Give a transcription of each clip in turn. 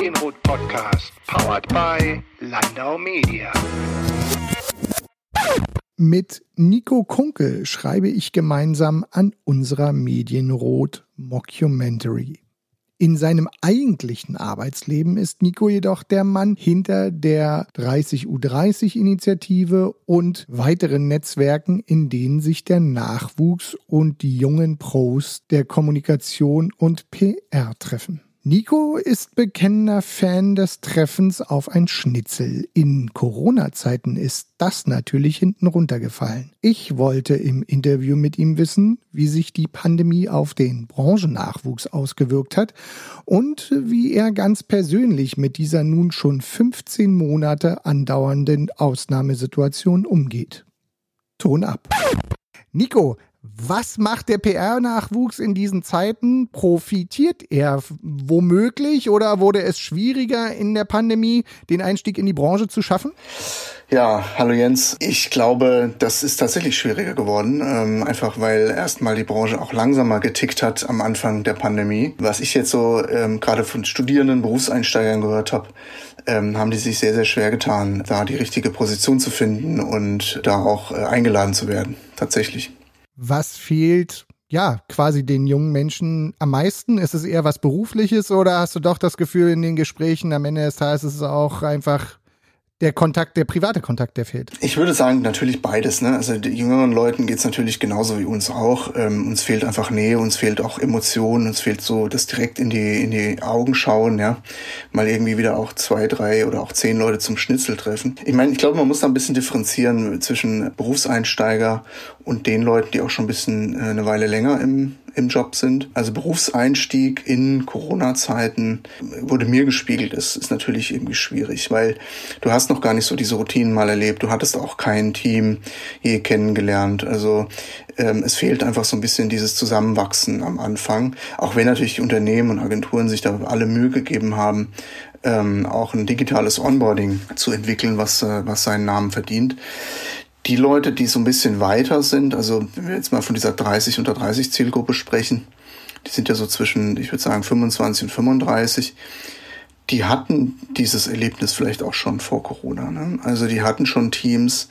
Medienrot Podcast, powered by Landau Media. Mit Nico Kunkel schreibe ich gemeinsam an unserer Medienrot Mockumentary. In seinem eigentlichen Arbeitsleben ist Nico jedoch der Mann hinter der 30U30-Initiative und weiteren Netzwerken, in denen sich der Nachwuchs und die jungen Pros der Kommunikation und PR treffen. Nico ist bekennender Fan des Treffens auf ein Schnitzel. In Corona-Zeiten ist das natürlich hinten runtergefallen. Ich wollte im Interview mit ihm wissen, wie sich die Pandemie auf den Branchennachwuchs ausgewirkt hat und wie er ganz persönlich mit dieser nun schon 15 Monate andauernden Ausnahmesituation umgeht. Ton ab. Nico, was macht der PR-Nachwuchs in diesen Zeiten? Profitiert er womöglich oder wurde es schwieriger in der Pandemie, den Einstieg in die Branche zu schaffen? Ja, hallo Jens. Ich glaube, das ist tatsächlich schwieriger geworden, ähm, einfach weil erstmal die Branche auch langsamer getickt hat am Anfang der Pandemie. Was ich jetzt so ähm, gerade von Studierenden, Berufseinsteigern gehört habe, ähm, haben die sich sehr, sehr schwer getan, da die richtige Position zu finden und da auch äh, eingeladen zu werden, tatsächlich. Was fehlt ja, quasi den jungen Menschen am meisten? Ist es eher was Berufliches oder hast du doch das Gefühl in den Gesprächen am Ende des Tages ist es auch einfach der Kontakt, der private Kontakt, der fehlt? Ich würde sagen, natürlich beides. Ne? Also jüngeren Leuten geht's natürlich genauso wie uns auch. Ähm, uns fehlt einfach Nähe, uns fehlt auch Emotionen, uns fehlt so das direkt in die, in die Augen schauen, ja. Mal irgendwie wieder auch zwei, drei oder auch zehn Leute zum Schnitzel treffen. Ich meine, ich glaube, man muss da ein bisschen differenzieren zwischen Berufseinsteiger und den Leuten, die auch schon ein bisschen äh, eine Weile länger im, im Job sind. Also Berufseinstieg in Corona-Zeiten wurde mir gespiegelt, ist, ist natürlich irgendwie schwierig, weil du hast noch gar nicht so diese Routinen mal erlebt. Du hattest auch kein Team je kennengelernt. Also ähm, es fehlt einfach so ein bisschen dieses Zusammenwachsen am Anfang. Auch wenn natürlich die Unternehmen und Agenturen sich da alle Mühe gegeben haben, ähm, auch ein digitales Onboarding zu entwickeln, was, äh, was seinen Namen verdient die Leute, die so ein bisschen weiter sind, also wenn wir jetzt mal von dieser 30 unter 30 Zielgruppe sprechen, die sind ja so zwischen, ich würde sagen, 25 und 35, die hatten dieses Erlebnis vielleicht auch schon vor Corona. Ne? Also die hatten schon Teams,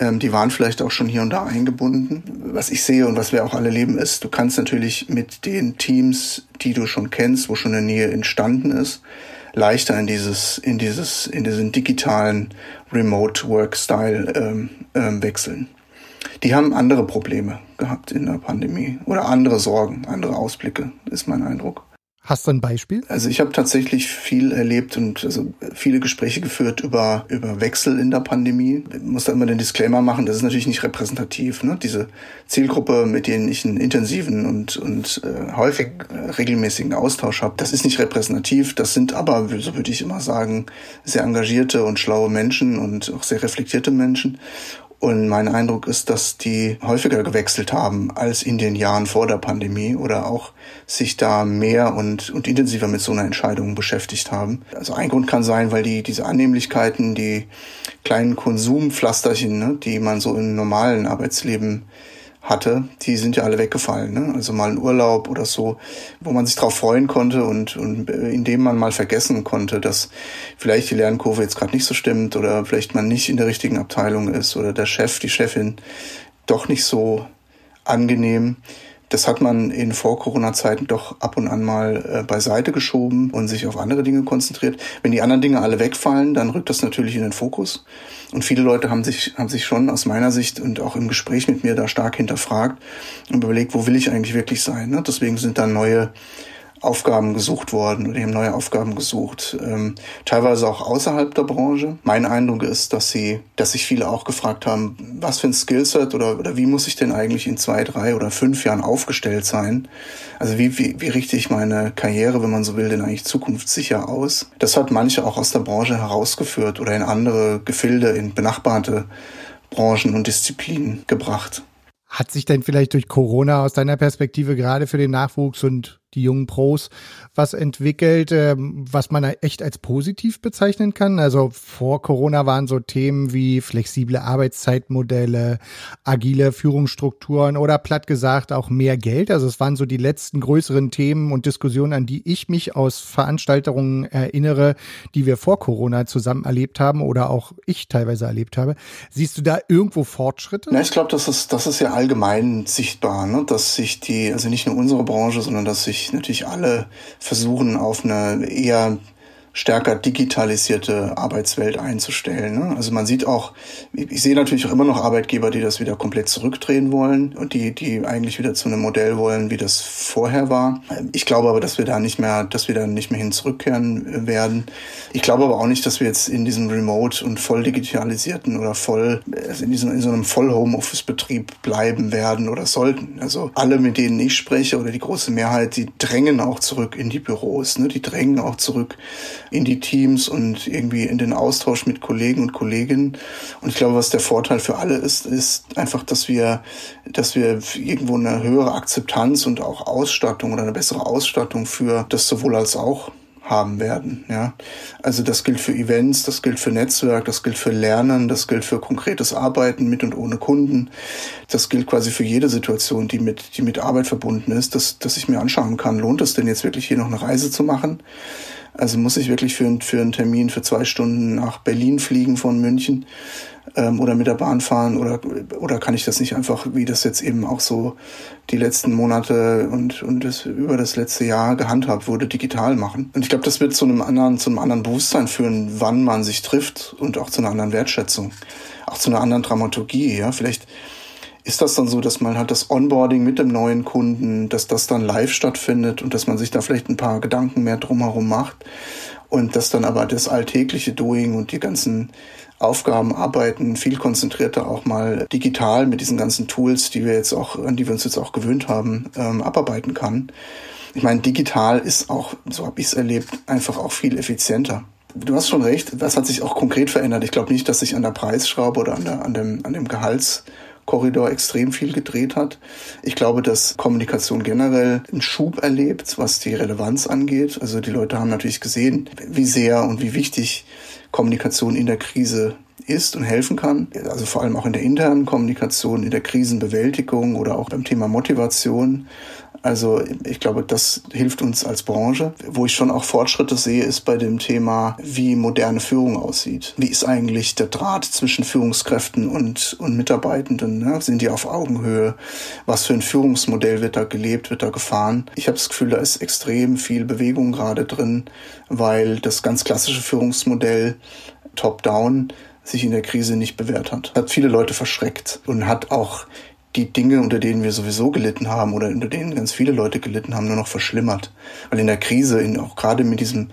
ähm, die waren vielleicht auch schon hier und da eingebunden. Was ich sehe und was wir auch alle leben ist, du kannst natürlich mit den Teams, die du schon kennst, wo schon eine Nähe entstanden ist, leichter in dieses, in dieses, in diesen digitalen Remote Work Style ähm, ähm, wechseln. Die haben andere Probleme gehabt in der Pandemie oder andere Sorgen, andere Ausblicke, ist mein Eindruck. Hast du ein Beispiel? Also ich habe tatsächlich viel erlebt und also viele Gespräche geführt über, über Wechsel in der Pandemie. Ich muss da immer den Disclaimer machen, das ist natürlich nicht repräsentativ. Ne? Diese Zielgruppe, mit denen ich einen intensiven und, und äh, häufig äh, regelmäßigen Austausch habe, das ist nicht repräsentativ. Das sind aber, so würde ich immer sagen, sehr engagierte und schlaue Menschen und auch sehr reflektierte Menschen. Und mein Eindruck ist, dass die häufiger gewechselt haben als in den Jahren vor der Pandemie oder auch sich da mehr und, und intensiver mit so einer Entscheidung beschäftigt haben. Also ein Grund kann sein, weil die diese Annehmlichkeiten, die kleinen Konsumpflasterchen, ne, die man so im normalen Arbeitsleben hatte, die sind ja alle weggefallen. Ne? Also mal ein Urlaub oder so, wo man sich drauf freuen konnte und, und in dem man mal vergessen konnte, dass vielleicht die Lernkurve jetzt gerade nicht so stimmt oder vielleicht man nicht in der richtigen Abteilung ist oder der Chef, die Chefin doch nicht so angenehm das hat man in Vor-Corona-Zeiten doch ab und an mal äh, beiseite geschoben und sich auf andere Dinge konzentriert. Wenn die anderen Dinge alle wegfallen, dann rückt das natürlich in den Fokus. Und viele Leute haben sich, haben sich schon aus meiner Sicht und auch im Gespräch mit mir da stark hinterfragt und überlegt, wo will ich eigentlich wirklich sein. Ne? Deswegen sind dann neue Aufgaben gesucht worden oder die haben neue Aufgaben gesucht, ähm, teilweise auch außerhalb der Branche. Mein Eindruck ist, dass sie, dass sich viele auch gefragt haben, was für ein Skillset oder, oder wie muss ich denn eigentlich in zwei, drei oder fünf Jahren aufgestellt sein? Also wie, wie, wie richte ich meine Karriere, wenn man so will, denn eigentlich zukunftssicher aus? Das hat manche auch aus der Branche herausgeführt oder in andere Gefilde, in benachbarte Branchen und Disziplinen gebracht. Hat sich denn vielleicht durch Corona aus deiner Perspektive gerade für den Nachwuchs und die jungen Pros was entwickelt, ähm, was man echt als positiv bezeichnen kann. Also vor Corona waren so Themen wie flexible Arbeitszeitmodelle, agile Führungsstrukturen oder platt gesagt auch mehr Geld. Also es waren so die letzten größeren Themen und Diskussionen, an die ich mich aus Veranstaltungen erinnere, die wir vor Corona zusammen erlebt haben oder auch ich teilweise erlebt habe. Siehst du da irgendwo Fortschritte? Ja, ich glaube, das ist, das ist ja allgemein sichtbar, ne? dass sich die, also nicht nur unsere Branche, sondern dass sich natürlich alle versuchen, auf eine eher stärker digitalisierte Arbeitswelt einzustellen. Ne? Also man sieht auch, ich sehe natürlich auch immer noch Arbeitgeber, die das wieder komplett zurückdrehen wollen und die, die eigentlich wieder zu einem Modell wollen, wie das vorher war. Ich glaube aber, dass wir da nicht mehr, dass wir da nicht mehr hin zurückkehren werden. Ich glaube aber auch nicht, dass wir jetzt in diesem Remote und voll digitalisierten oder voll also in diesem in so einem voll Homeoffice Betrieb bleiben werden oder sollten. Also alle, mit denen ich spreche oder die große Mehrheit, die drängen auch zurück in die Büros. Ne? Die drängen auch zurück in die Teams und irgendwie in den Austausch mit Kollegen und Kolleginnen. Und ich glaube, was der Vorteil für alle ist, ist einfach, dass wir, dass wir irgendwo eine höhere Akzeptanz und auch Ausstattung oder eine bessere Ausstattung für das sowohl als auch haben werden. Ja, also das gilt für Events, das gilt für Netzwerk, das gilt für Lernen, das gilt für konkretes Arbeiten mit und ohne Kunden. Das gilt quasi für jede Situation, die mit die mit Arbeit verbunden ist, dass dass ich mir anschauen kann, lohnt es denn jetzt wirklich hier noch eine Reise zu machen? Also muss ich wirklich für, für einen Termin für zwei Stunden nach Berlin fliegen von München ähm, oder mit der Bahn fahren oder, oder kann ich das nicht einfach, wie das jetzt eben auch so die letzten Monate und, und das, über das letzte Jahr gehandhabt wurde, digital machen? Und ich glaube, das wird zu einem anderen, zu einem anderen Bewusstsein führen, wann man sich trifft und auch zu einer anderen Wertschätzung, auch zu einer anderen Dramaturgie. Ja, vielleicht ist das dann so, dass man halt das Onboarding mit dem neuen Kunden, dass das dann live stattfindet und dass man sich da vielleicht ein paar Gedanken mehr drumherum macht und dass dann aber das alltägliche Doing und die ganzen Aufgaben, Arbeiten viel konzentrierter auch mal digital mit diesen ganzen Tools, die wir jetzt auch, an die wir uns jetzt auch gewöhnt haben, ähm, abarbeiten kann. Ich meine, digital ist auch, so habe ich es erlebt, einfach auch viel effizienter. Du hast schon recht, das hat sich auch konkret verändert. Ich glaube nicht, dass sich an der Preisschraube oder an, der, an, dem, an dem Gehalts Korridor extrem viel gedreht hat. Ich glaube, dass Kommunikation generell einen Schub erlebt, was die Relevanz angeht. Also die Leute haben natürlich gesehen, wie sehr und wie wichtig Kommunikation in der Krise ist und helfen kann. Also vor allem auch in der internen Kommunikation, in der Krisenbewältigung oder auch beim Thema Motivation. Also ich glaube, das hilft uns als Branche. Wo ich schon auch Fortschritte sehe, ist bei dem Thema, wie moderne Führung aussieht. Wie ist eigentlich der Draht zwischen Führungskräften und, und Mitarbeitenden? Ne? Sind die auf Augenhöhe? Was für ein Führungsmodell wird da gelebt, wird da gefahren? Ich habe das Gefühl, da ist extrem viel Bewegung gerade drin, weil das ganz klassische Führungsmodell Top-Down sich in der Krise nicht bewährt hat. Hat viele Leute verschreckt und hat auch die Dinge, unter denen wir sowieso gelitten haben oder unter denen ganz viele Leute gelitten haben, nur noch verschlimmert. Weil in der Krise, in, auch gerade mit diesem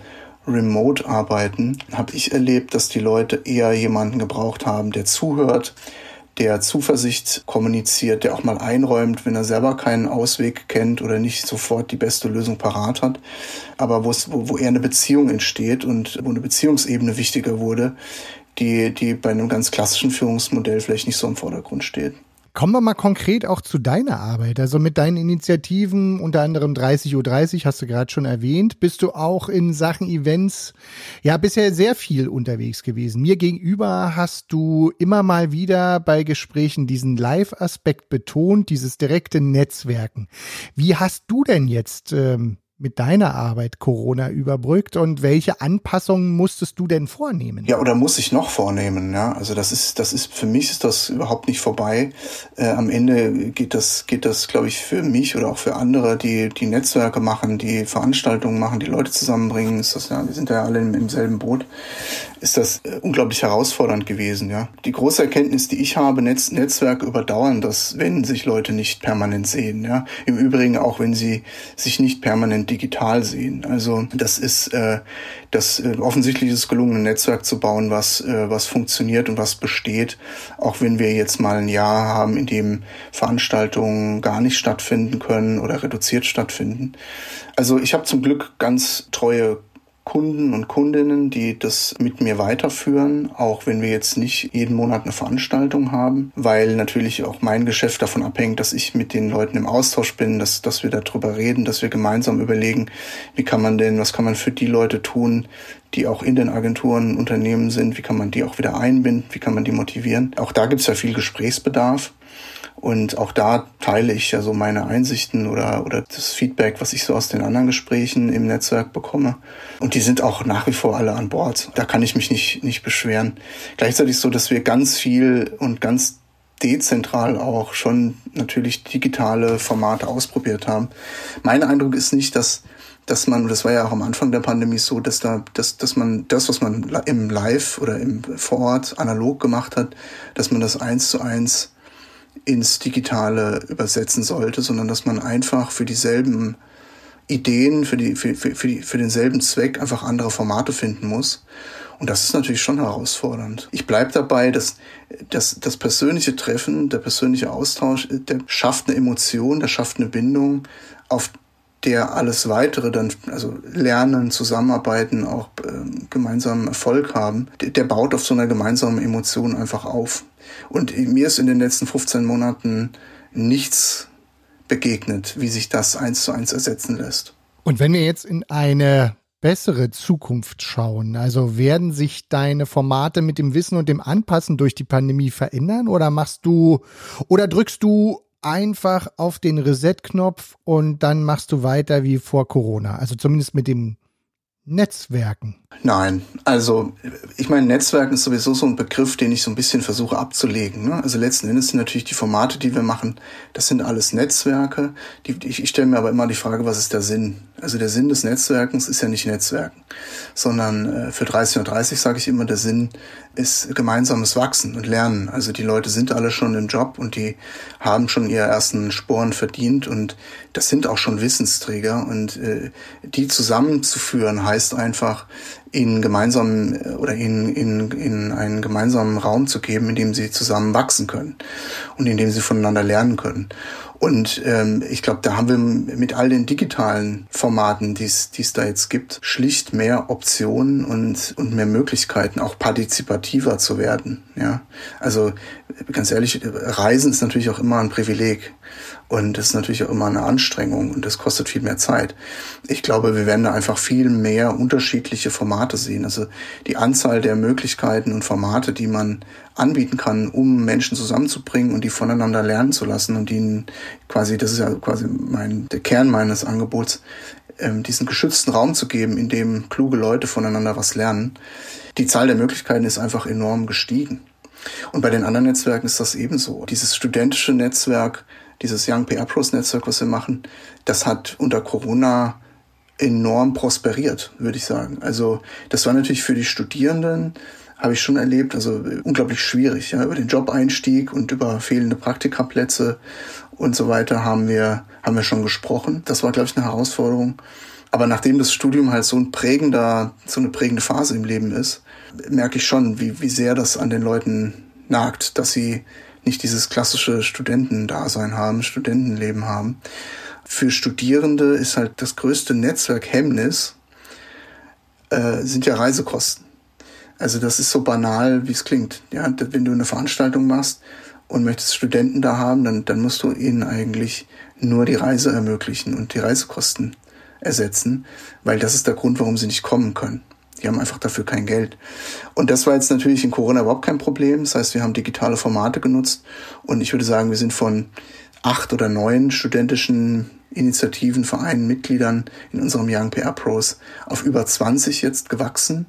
Remote-Arbeiten, habe ich erlebt, dass die Leute eher jemanden gebraucht haben, der zuhört, der Zuversicht kommuniziert, der auch mal einräumt, wenn er selber keinen Ausweg kennt oder nicht sofort die beste Lösung parat hat, aber wo, wo eher eine Beziehung entsteht und wo eine Beziehungsebene wichtiger wurde, die, die bei einem ganz klassischen Führungsmodell vielleicht nicht so im Vordergrund steht. Kommen wir mal konkret auch zu deiner Arbeit. Also mit deinen Initiativen, unter anderem 30.30 Uhr 30, hast du gerade schon erwähnt, bist du auch in Sachen Events ja bisher sehr viel unterwegs gewesen. Mir gegenüber hast du immer mal wieder bei Gesprächen diesen Live-Aspekt betont, dieses direkte Netzwerken. Wie hast du denn jetzt ähm, mit deiner Arbeit Corona überbrückt und welche Anpassungen musstest du denn vornehmen? Ja, oder muss ich noch vornehmen? Ja, also das ist, das ist für mich ist das überhaupt nicht vorbei. Äh, am Ende geht das, geht das, glaube ich, für mich oder auch für andere, die die Netzwerke machen, die Veranstaltungen machen, die Leute zusammenbringen. Ist das ja, wir sind ja alle im, im selben Boot. Ist das äh, unglaublich herausfordernd gewesen? Ja, die große Erkenntnis, die ich habe, Netz, Netzwerke überdauern das, wenn sich Leute nicht permanent sehen. Ja, im Übrigen auch wenn sie sich nicht permanent digital sehen. Also das ist äh, das äh, offensichtlich ist gelungen, ein Netzwerk zu bauen, was äh, was funktioniert und was besteht, auch wenn wir jetzt mal ein Jahr haben, in dem Veranstaltungen gar nicht stattfinden können oder reduziert stattfinden. Also ich habe zum Glück ganz treue Kunden und Kundinnen, die das mit mir weiterführen, auch wenn wir jetzt nicht jeden Monat eine Veranstaltung haben, weil natürlich auch mein Geschäft davon abhängt, dass ich mit den Leuten im Austausch bin, dass, dass wir darüber reden, dass wir gemeinsam überlegen, wie kann man denn, was kann man für die Leute tun, die auch in den Agenturen Unternehmen sind, wie kann man die auch wieder einbinden, wie kann man die motivieren. Auch da gibt es ja viel Gesprächsbedarf. Und auch da teile ich ja so meine Einsichten oder, oder das Feedback, was ich so aus den anderen Gesprächen im Netzwerk bekomme. Und die sind auch nach wie vor alle an Bord. Da kann ich mich nicht, nicht beschweren. Gleichzeitig so, dass wir ganz viel und ganz dezentral auch schon natürlich digitale Formate ausprobiert haben. Mein Eindruck ist nicht, dass dass man, das war ja auch am Anfang der Pandemie so, dass da, dass, dass man das, was man im Live oder im Vorort analog gemacht hat, dass man das eins zu eins ins Digitale übersetzen sollte, sondern dass man einfach für dieselben Ideen, für, die, für, für, für, die, für denselben Zweck einfach andere Formate finden muss. Und das ist natürlich schon herausfordernd. Ich bleibe dabei, dass, dass das persönliche Treffen, der persönliche Austausch, der schafft eine Emotion, der schafft eine Bindung, auf der alles weitere dann, also lernen, zusammenarbeiten, auch äh, gemeinsamen Erfolg haben, der, der baut auf so einer gemeinsamen Emotion einfach auf. Und mir ist in den letzten 15 Monaten nichts begegnet, wie sich das eins zu eins ersetzen lässt. Und wenn wir jetzt in eine bessere Zukunft schauen, also werden sich deine Formate mit dem Wissen und dem Anpassen durch die Pandemie verändern oder machst du oder drückst du einfach auf den Reset-Knopf und dann machst du weiter wie vor Corona? Also zumindest mit dem Netzwerken. Nein, also ich meine, Netzwerken ist sowieso so ein Begriff, den ich so ein bisschen versuche abzulegen. Ne? Also letzten Endes sind natürlich die Formate, die wir machen, das sind alles Netzwerke. Die, ich, ich stelle mir aber immer die Frage, was ist der Sinn? Also der Sinn des Netzwerkens ist ja nicht Netzwerken, sondern äh, für 30 und 30 sage ich immer, der Sinn ist gemeinsames Wachsen und Lernen. Also die Leute sind alle schon im Job und die haben schon ihre ersten Sporen verdient und das sind auch schon Wissensträger und äh, die zusammenzuführen heißt einfach, ihnen gemeinsam äh, oder ihnen in, in einen gemeinsamen Raum zu geben, in dem sie zusammen wachsen können und in dem sie voneinander lernen können. Und ähm, ich glaube, da haben wir mit all den digitalen Formaten, die es da jetzt gibt, schlicht mehr Optionen und, und mehr Möglichkeiten, auch partizipativer zu werden. Ja, also ganz ehrlich, Reisen ist natürlich auch immer ein Privileg. Und das ist natürlich auch immer eine Anstrengung und das kostet viel mehr Zeit. Ich glaube, wir werden da einfach viel mehr unterschiedliche Formate sehen. Also die Anzahl der Möglichkeiten und Formate, die man anbieten kann, um Menschen zusammenzubringen und die voneinander lernen zu lassen und ihnen quasi, das ist ja quasi mein, der Kern meines Angebots, ähm, diesen geschützten Raum zu geben, in dem kluge Leute voneinander was lernen. Die Zahl der Möglichkeiten ist einfach enorm gestiegen. Und bei den anderen Netzwerken ist das ebenso. Dieses studentische Netzwerk, dieses Young PR Pros Netzwerk, was wir machen, das hat unter Corona enorm prosperiert, würde ich sagen. Also das war natürlich für die Studierenden, habe ich schon erlebt, also unglaublich schwierig. Ja, über den Job-Einstieg und über fehlende Praktikaplätze und so weiter haben wir, haben wir schon gesprochen. Das war, glaube ich, eine Herausforderung. Aber nachdem das Studium halt so ein prägender, so eine prägende Phase im Leben ist, merke ich schon, wie, wie sehr das an den Leuten nagt, dass sie nicht dieses klassische Studentendasein haben, Studentenleben haben. Für Studierende ist halt das größte Netzwerkhemmnis, äh, sind ja Reisekosten. Also das ist so banal, wie es klingt. Ja, wenn du eine Veranstaltung machst und möchtest Studenten da haben, dann, dann musst du ihnen eigentlich nur die Reise ermöglichen und die Reisekosten ersetzen, weil das ist der Grund, warum sie nicht kommen können. Die haben einfach dafür kein Geld. Und das war jetzt natürlich in Corona überhaupt kein Problem. Das heißt, wir haben digitale Formate genutzt und ich würde sagen, wir sind von acht oder neun studentischen Initiativen, Vereinen, Mitgliedern in unserem Young PR Pros auf über 20 jetzt gewachsen,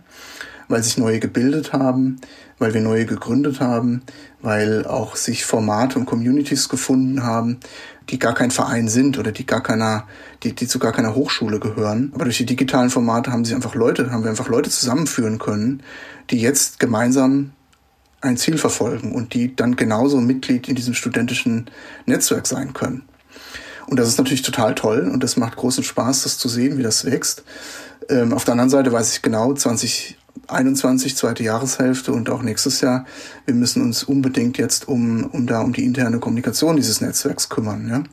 weil sich neue gebildet haben, weil wir neue gegründet haben, weil auch sich Formate und Communities gefunden haben, die gar kein Verein sind oder die gar keiner, die, die zu gar keiner Hochschule gehören. Aber durch die digitalen Formate haben sich einfach Leute, haben wir einfach Leute zusammenführen können, die jetzt gemeinsam ein Ziel verfolgen und die dann genauso Mitglied in diesem studentischen Netzwerk sein können. Und das ist natürlich total toll und das macht großen Spaß, das zu sehen, wie das wächst. Ähm, auf der anderen Seite weiß ich genau, 20 21, zweite Jahreshälfte und auch nächstes Jahr, wir müssen uns unbedingt jetzt um, um da um die interne Kommunikation dieses Netzwerks kümmern, ja.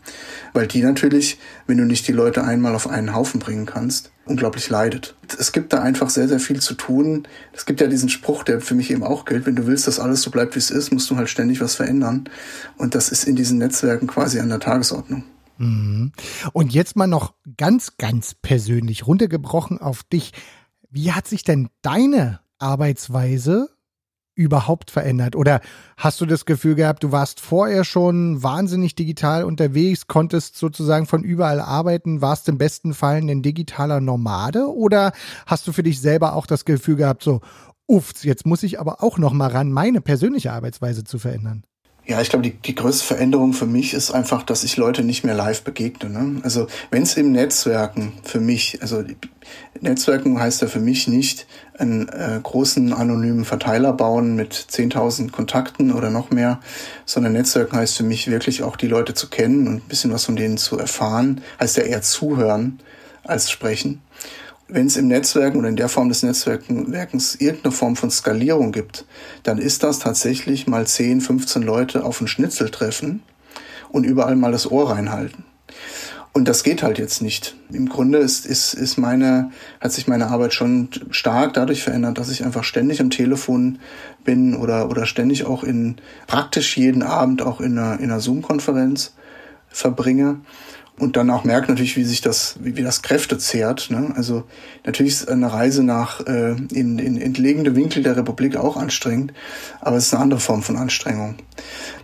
Weil die natürlich, wenn du nicht die Leute einmal auf einen Haufen bringen kannst, unglaublich leidet. Es gibt da einfach sehr, sehr viel zu tun. Es gibt ja diesen Spruch, der für mich eben auch gilt, wenn du willst, dass alles so bleibt, wie es ist, musst du halt ständig was verändern. Und das ist in diesen Netzwerken quasi an der Tagesordnung. Mhm. Und jetzt mal noch ganz, ganz persönlich runtergebrochen auf dich. Wie hat sich denn deine Arbeitsweise überhaupt verändert? Oder hast du das Gefühl gehabt, du warst vorher schon wahnsinnig digital unterwegs, konntest sozusagen von überall arbeiten, warst im besten Fall ein digitaler Nomade? Oder hast du für dich selber auch das Gefühl gehabt, so, uff, jetzt muss ich aber auch noch mal ran, meine persönliche Arbeitsweise zu verändern? Ja, ich glaube, die, die größte Veränderung für mich ist einfach, dass ich Leute nicht mehr live begegne. Ne? Also wenn es im Netzwerken für mich, also Netzwerken heißt ja für mich nicht einen äh, großen anonymen Verteiler bauen mit 10.000 Kontakten oder noch mehr, sondern Netzwerken heißt für mich wirklich auch die Leute zu kennen und ein bisschen was von denen zu erfahren, heißt ja eher zuhören als sprechen wenn es im Netzwerken oder in der Form des Netzwerkens irgendeine Form von Skalierung gibt, dann ist das tatsächlich mal 10, 15 Leute auf einen Schnitzel treffen und überall mal das Ohr reinhalten. Und das geht halt jetzt nicht. Im Grunde ist, ist, ist meine, hat sich meine Arbeit schon stark dadurch verändert, dass ich einfach ständig am Telefon bin oder, oder ständig auch in praktisch jeden Abend auch in einer, in einer Zoom-Konferenz verbringe und dann auch merkt natürlich, wie sich das, wie, wie das Kräfte zehrt. Ne? Also natürlich ist eine Reise nach äh, in, in entlegene Winkel der Republik auch anstrengend, aber es ist eine andere Form von Anstrengung.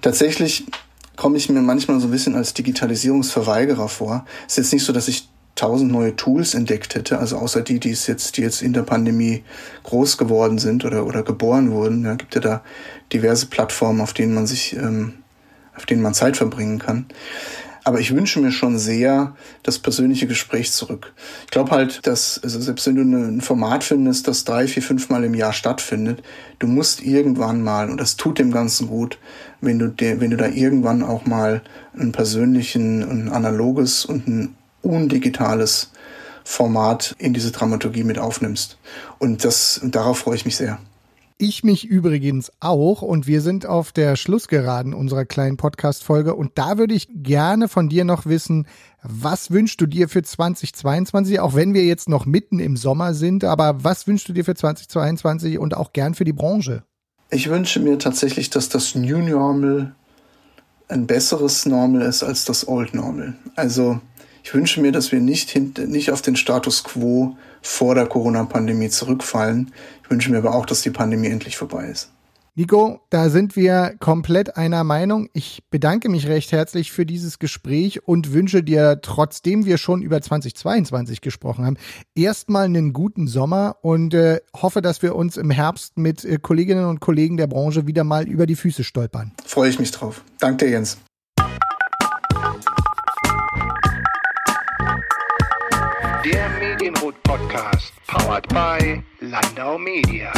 Tatsächlich komme ich mir manchmal so ein bisschen als Digitalisierungsverweigerer vor. Es ist jetzt nicht so, dass ich tausend neue Tools entdeckt hätte, also außer die, die es jetzt, die jetzt in der Pandemie groß geworden sind oder, oder geboren wurden. Ja, gibt ja da diverse Plattformen, auf denen man sich, ähm, auf denen man Zeit verbringen kann. Aber ich wünsche mir schon sehr das persönliche Gespräch zurück. Ich glaube halt, dass, also selbst wenn du ein Format findest, das drei, vier, fünf Mal im Jahr stattfindet, du musst irgendwann mal, und das tut dem Ganzen gut, wenn du, dir, wenn du da irgendwann auch mal ein persönlichen, ein analoges und ein undigitales Format in diese Dramaturgie mit aufnimmst. Und das, und darauf freue ich mich sehr. Ich mich übrigens auch und wir sind auf der Schlussgeraden unserer kleinen Podcast-Folge und da würde ich gerne von dir noch wissen, was wünschst du dir für 2022, auch wenn wir jetzt noch mitten im Sommer sind, aber was wünschst du dir für 2022 und auch gern für die Branche? Ich wünsche mir tatsächlich, dass das New Normal ein besseres Normal ist als das Old Normal. Also ich wünsche mir, dass wir nicht, nicht auf den Status quo vor der Corona-Pandemie zurückfallen. Ich wünsche mir aber auch, dass die Pandemie endlich vorbei ist. Nico, da sind wir komplett einer Meinung. Ich bedanke mich recht herzlich für dieses Gespräch und wünsche dir, trotzdem wir schon über 2022 gesprochen haben, erstmal einen guten Sommer und äh, hoffe, dass wir uns im Herbst mit äh, Kolleginnen und Kollegen der Branche wieder mal über die Füße stolpern. Freue ich mich drauf. Danke dir, Jens. Podcast, powered by Landau Media.